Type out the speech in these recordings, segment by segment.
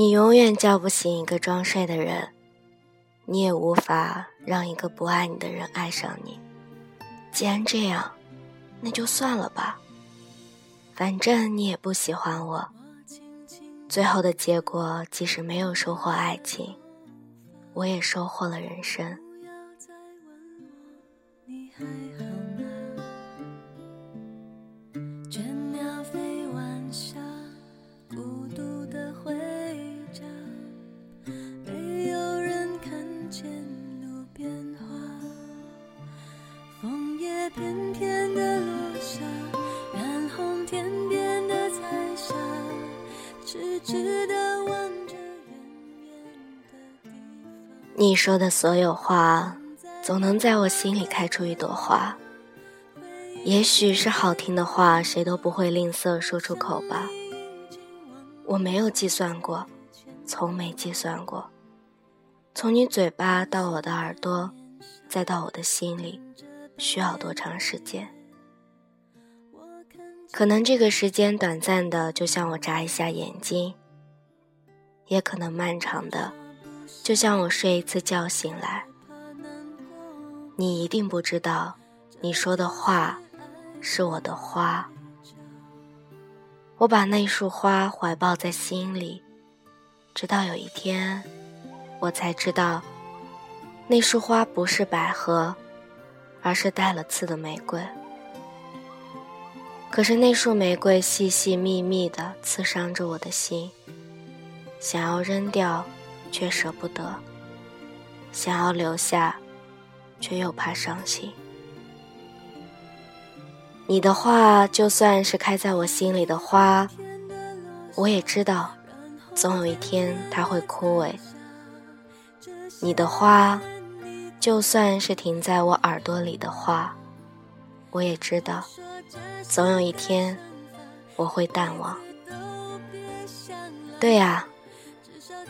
你永远叫不醒一个装睡的人，你也无法让一个不爱你的人爱上你。既然这样，那就算了吧。反正你也不喜欢我。最后的结果，即使没有收获爱情，我也收获了人生。你说的所有话，总能在我心里开出一朵花。也许是好听的话，谁都不会吝啬说出口吧。我没有计算过，从没计算过，从你嘴巴到我的耳朵，再到我的心里，需要多长时间？可能这个时间短暂的，就像我眨一下眼睛；也可能漫长的。就像我睡一次觉醒来，你一定不知道，你说的话是我的花。我把那束花怀抱在心里，直到有一天，我才知道，那束花不是百合，而是带了刺的玫瑰。可是那束玫瑰细细密密的刺伤着我的心，想要扔掉。却舍不得，想要留下，却又怕伤心。你的话就算是开在我心里的花，我也知道，总有一天它会枯萎。你的花就算是停在我耳朵里的话，我也知道，总有一天我会淡忘。对呀。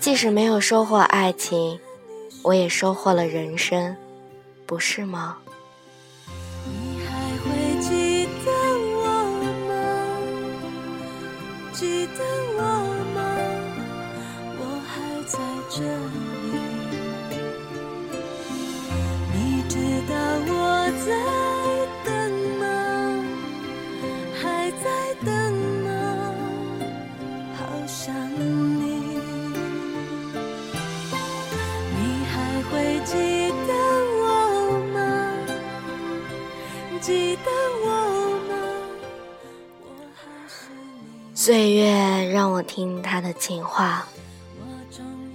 即使没有收获爱情，我也收获了人生，不是吗？你还会记得我吗？记得我吗？我还在这岁月让我听他的情话。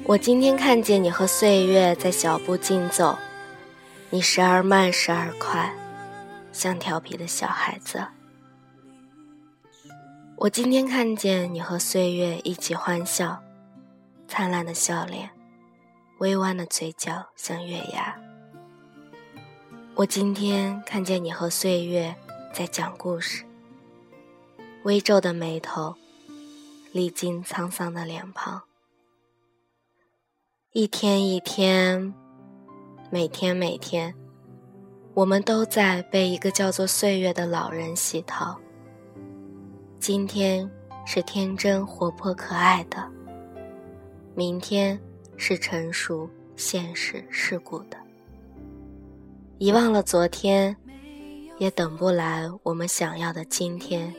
我今天看见你和岁月在小步竞走，你时而慢，时而快，像调皮的小孩子。我今天看见你和岁月一起欢笑，灿烂的笑脸，微弯的嘴角像月牙。我今天看见你和岁月在讲故事。微皱的眉头，历经沧桑的脸庞，一天一天，每天每天，我们都在被一个叫做岁月的老人洗淘。今天是天真活泼可爱的，明天是成熟现实世故的。遗忘了昨天，也等不来我们想要的今天。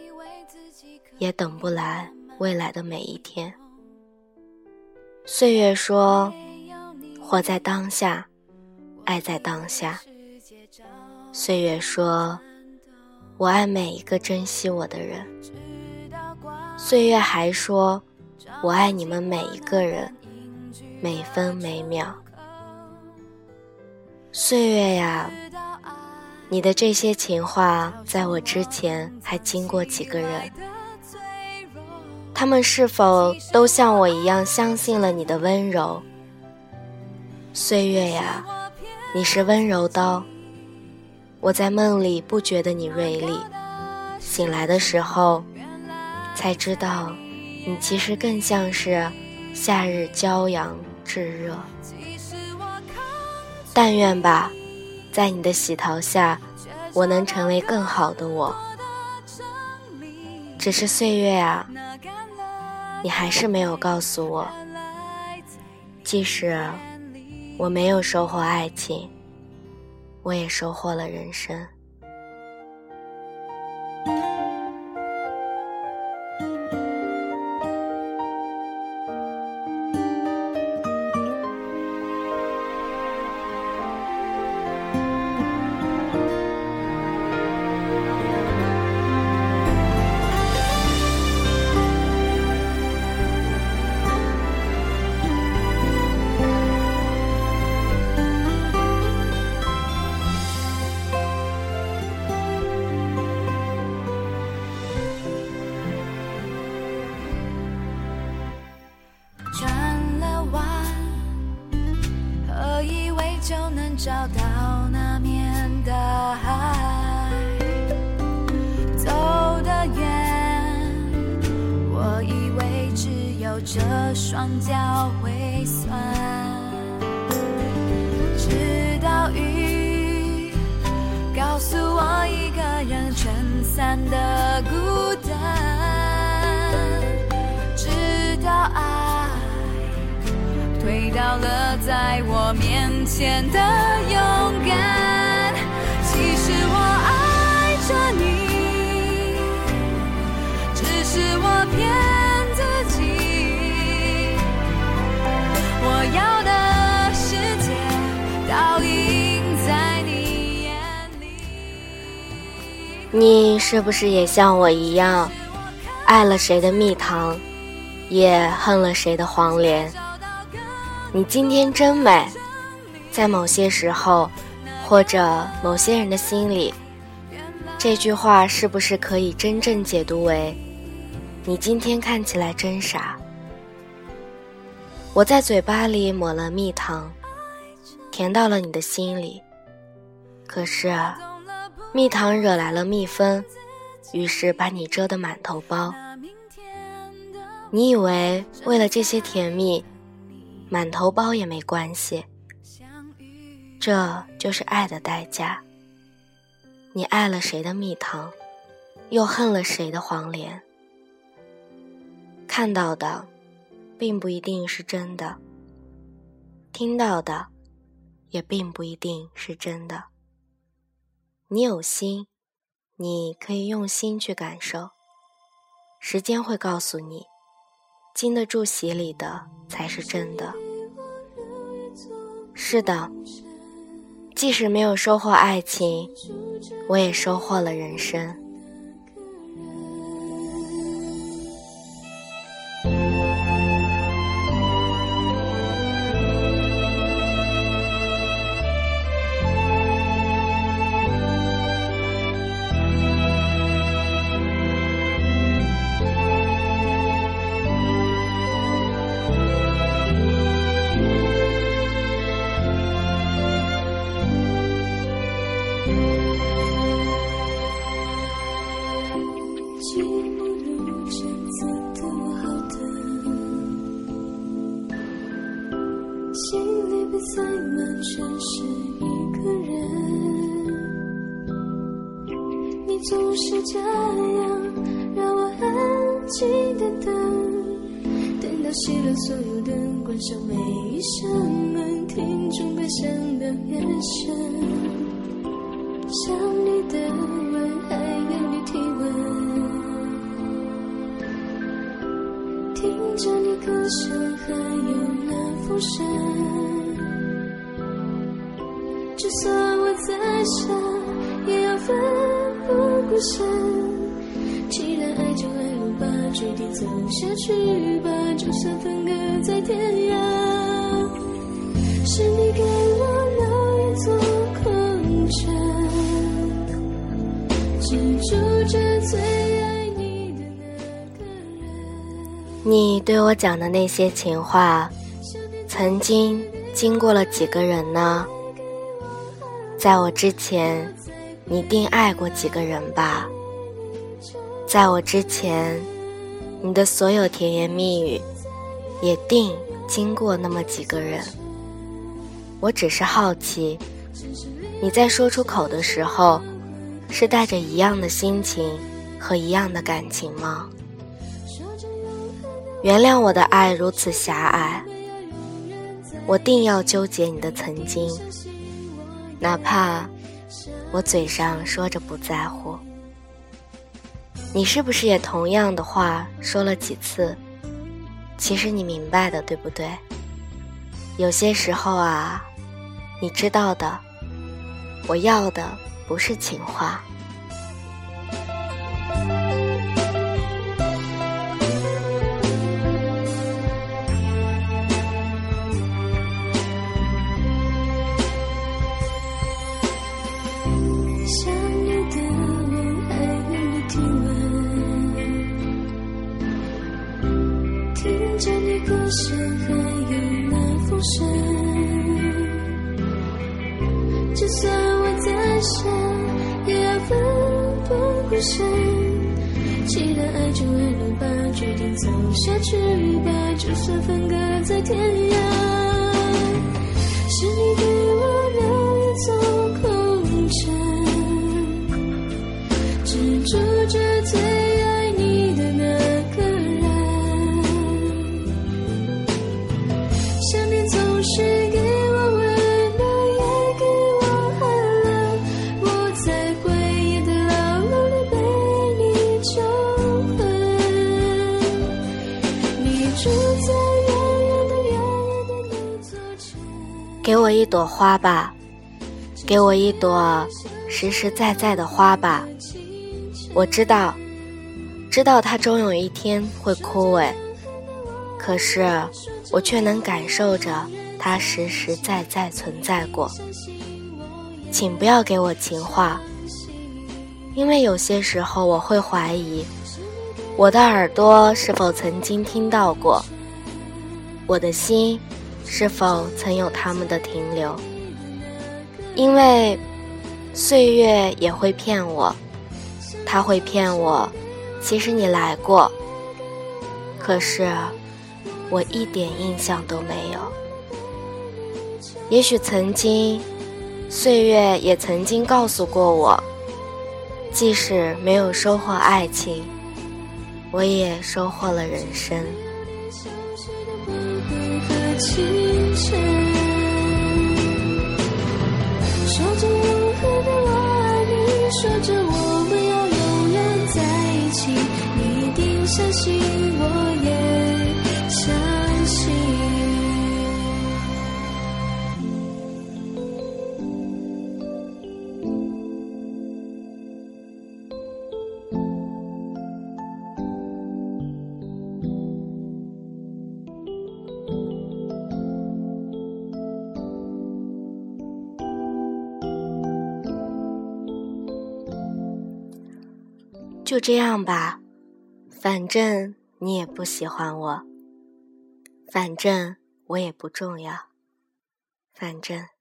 也等不来未来的每一天。岁月说：“活在当下，爱在当下。”岁月说：“我爱每一个珍惜我的人。”岁月还说：“我爱你们每一个人，每分每秒。”岁月呀，你的这些情话，在我之前还经过几个人。他们是否都像我一样相信了你的温柔？岁月呀，你是温柔刀，我在梦里不觉得你锐利，醒来的时候才知道，你其实更像是夏日骄阳炙热。但愿吧，在你的洗淘下，我能成为更好的我。只是岁月啊，你还是没有告诉我，即使我没有收获爱情，我也收获了人生。这双脚会酸，直到雨告诉我一个人撑伞的孤单，直到爱推倒了在我面前的勇敢。你是不是也像我一样，爱了谁的蜜糖，也恨了谁的黄连？你今天真美，在某些时候，或者某些人的心里，这句话是不是可以真正解读为：你今天看起来真傻？我在嘴巴里抹了蜜糖，甜到了你的心里，可是蜜糖惹来了蜜蜂，于是把你蛰得满头包。你以为为了这些甜蜜？满头包也没关系，这就是爱的代价。你爱了谁的蜜糖，又恨了谁的黄连？看到的，并不一定是真的；听到的，也并不一定是真的。你有心，你可以用心去感受。时间会告诉你。经得住洗礼的才是真的。是的，即使没有收获爱情，我也收获了人生。熄了所有灯，关上每一扇门，听钟摆响的眼神，想你的吻还愿你体温，听着你歌声还有那风声。就算我再傻，也要奋不顾身。决定走下去吧。就算分隔在天涯，是你给我留一座空城，居住着最爱你的那个人。你对我讲的那些情话，曾经经过了几个人呢？在我之前，你定爱过几个人吧？在我之前，你的所有甜言蜜语，也定经过那么几个人。我只是好奇，你在说出口的时候，是带着一样的心情和一样的感情吗？原谅我的爱如此狭隘，我定要纠结你的曾经，哪怕我嘴上说着不在乎。你是不是也同样的话说了几次？其实你明白的，对不对？有些时候啊，你知道的，我要的不是情话。走下去吧，就算分隔在天涯。给我一朵花吧，给我一朵实实在在的花吧。我知道，知道它终有一天会枯萎，可是我却能感受着它实实在在存在过。请不要给我情话，因为有些时候我会怀疑，我的耳朵是否曾经听到过，我的心。是否曾有他们的停留？因为岁月也会骗我，他会骗我。其实你来过，可是我一点印象都没有。也许曾经，岁月也曾经告诉过我，即使没有收获爱情，我也收获了人生。清晨，说着永恒的我爱你，说着就这样吧，反正你也不喜欢我，反正我也不重要，反正。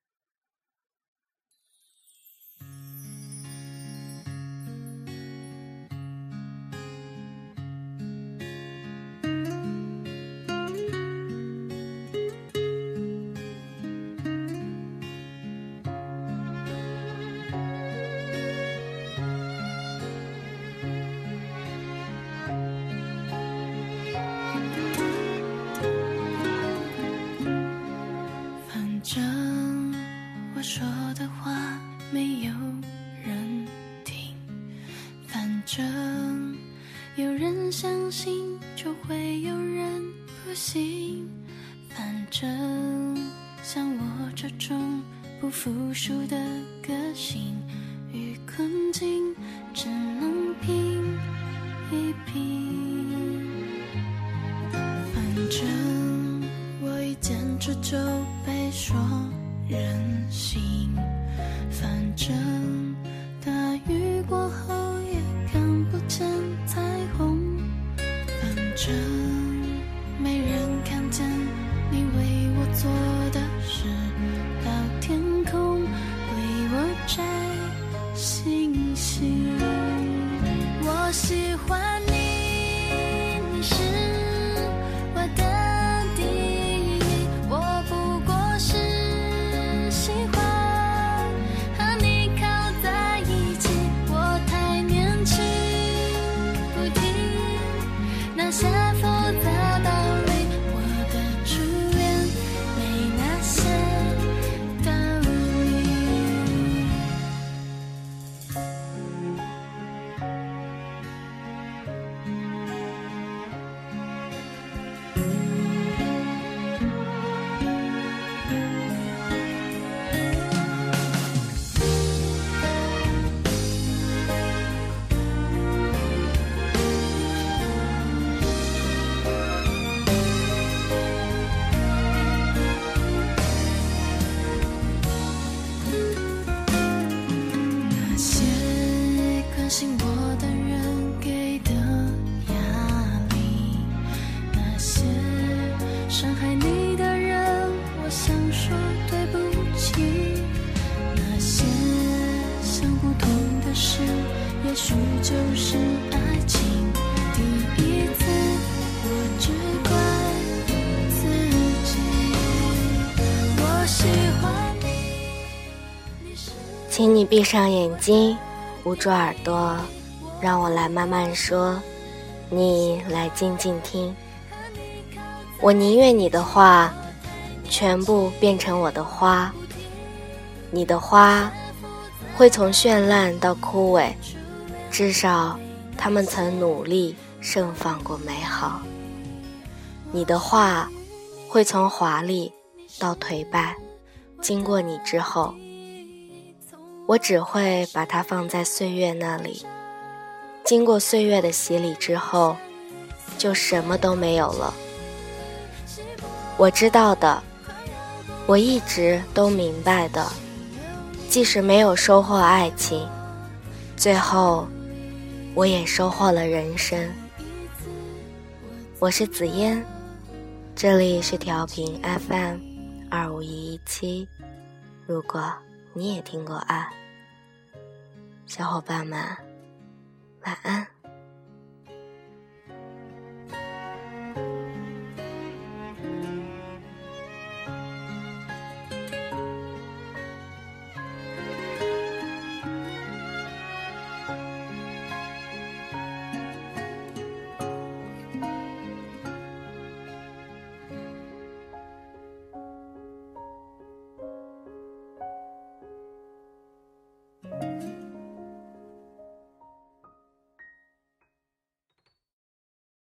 就会有人不服输的个性与困境，只能拼一拼。反正我一坚持就被说任性，反正反请你闭上眼睛，捂住耳朵，让我来慢慢说，你来静静听。我宁愿你的话全部变成我的花，你的花会从绚烂到枯萎，至少他们曾努力盛放过美好。你的话会从华丽到颓败，经过你之后。我只会把它放在岁月那里，经过岁月的洗礼之后，就什么都没有了。我知道的，我一直都明白的，即使没有收获爱情，最后我也收获了人生。我是紫嫣，这里是调频 FM 二五一一七，如果。你也听过爱，小伙伴们，